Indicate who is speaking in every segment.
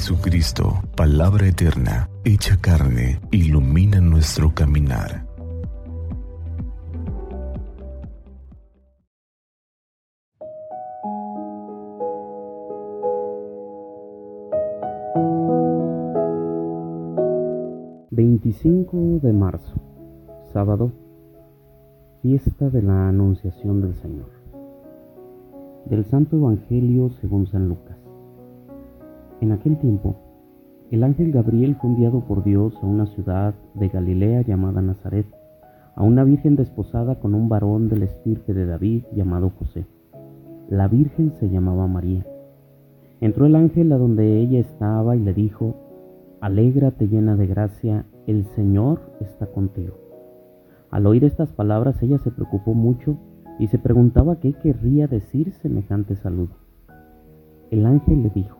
Speaker 1: Jesucristo, palabra eterna, hecha carne, ilumina nuestro caminar.
Speaker 2: ...25 de marzo... ...sábado... ...fiesta de la Anunciación del Señor... ...del Santo Evangelio según San Lucas... En aquel tiempo, el ángel Gabriel fue enviado por Dios a una ciudad de Galilea llamada Nazaret, a una virgen desposada con un varón del estirpe de David llamado José. La virgen se llamaba María. Entró el ángel a donde ella estaba y le dijo, Alégrate llena de gracia, el Señor está contigo. Al oír estas palabras ella se preocupó mucho y se preguntaba qué querría decir semejante saludo. El ángel le dijo,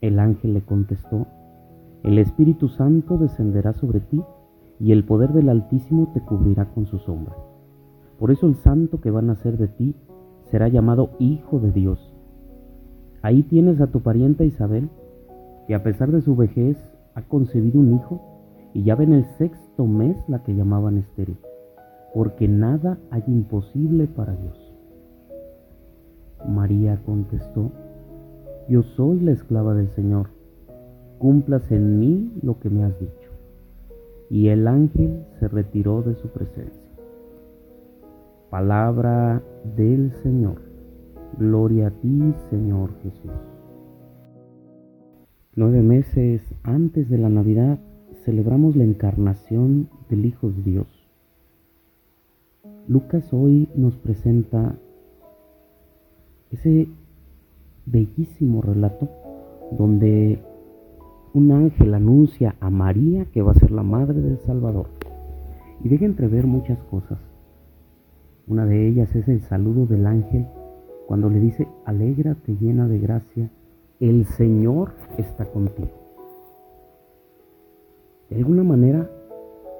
Speaker 2: El ángel le contestó, el Espíritu Santo descenderá sobre ti y el poder del Altísimo te cubrirá con su sombra. Por eso el santo que va a nacer de ti será llamado Hijo de Dios. Ahí tienes a tu parienta Isabel, que a pesar de su vejez ha concebido un hijo y ya ve en el sexto mes la que llamaban estéril, porque nada hay imposible para Dios. María contestó, yo soy la esclava del Señor, cumplas en mí lo que me has dicho. Y el ángel se retiró de su presencia. Palabra del Señor. Gloria a ti, Señor Jesús. Nueve meses antes de la Navidad celebramos la encarnación del Hijo de Dios. Lucas hoy nos presenta ese bellísimo relato donde un ángel anuncia a María que va a ser la madre del Salvador y deja entrever muchas cosas. Una de ellas es el saludo del ángel cuando le dice, alégrate llena de gracia, el Señor está contigo. De alguna manera,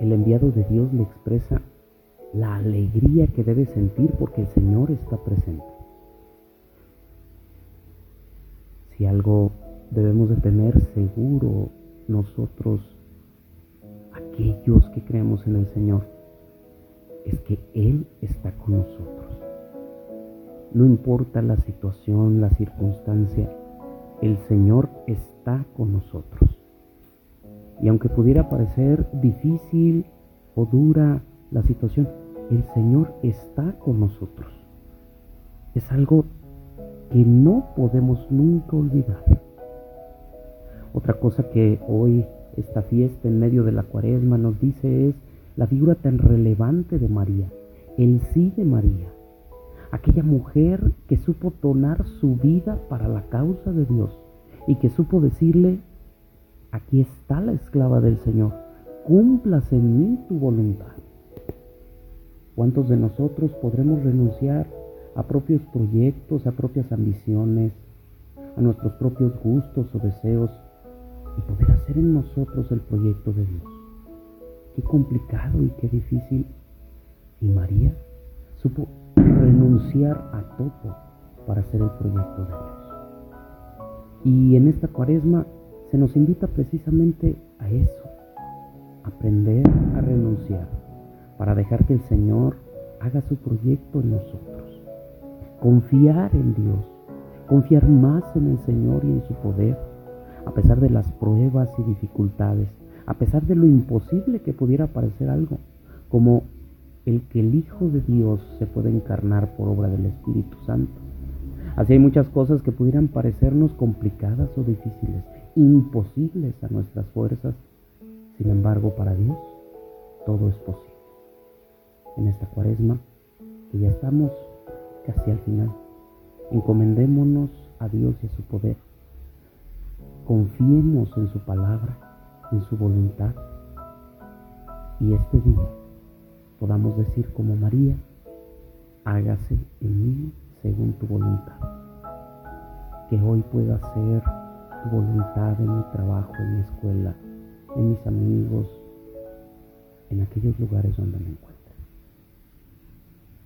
Speaker 2: el enviado de Dios le expresa la alegría que debe sentir porque el Señor está presente. Si algo debemos de tener seguro nosotros, aquellos que creemos en el Señor, es que Él está con nosotros. No importa la situación, la circunstancia, el Señor está con nosotros. Y aunque pudiera parecer difícil o dura la situación, el Señor está con nosotros. Es algo que no podemos nunca olvidar. Otra cosa que hoy esta fiesta en medio de la cuaresma nos dice es la figura tan relevante de María, el sí de María, aquella mujer que supo donar su vida para la causa de Dios y que supo decirle, aquí está la esclava del Señor, cumplas en mí tu voluntad. ¿Cuántos de nosotros podremos renunciar a propios proyectos, a propias ambiciones, a nuestros propios gustos o deseos y poder hacer en nosotros el proyecto de Dios. Qué complicado y qué difícil. Y María supo renunciar a todo para hacer el proyecto de Dios. Y en esta cuaresma se nos invita precisamente a eso, aprender a renunciar para dejar que el Señor haga su proyecto en nosotros confiar en Dios, confiar más en el Señor y en su poder, a pesar de las pruebas y dificultades, a pesar de lo imposible que pudiera parecer algo, como el que el Hijo de Dios se puede encarnar por obra del Espíritu Santo. Así hay muchas cosas que pudieran parecernos complicadas o difíciles, imposibles a nuestras fuerzas. Sin embargo, para Dios todo es posible. En esta cuaresma, que ya estamos casi al final. Encomendémonos a Dios y a su poder. confiemos en su palabra, en su voluntad. Y este día podamos decir como María, hágase en mí según tu voluntad. Que hoy pueda ser tu voluntad en mi trabajo, en mi escuela, en mis amigos, en aquellos lugares donde me encuentre.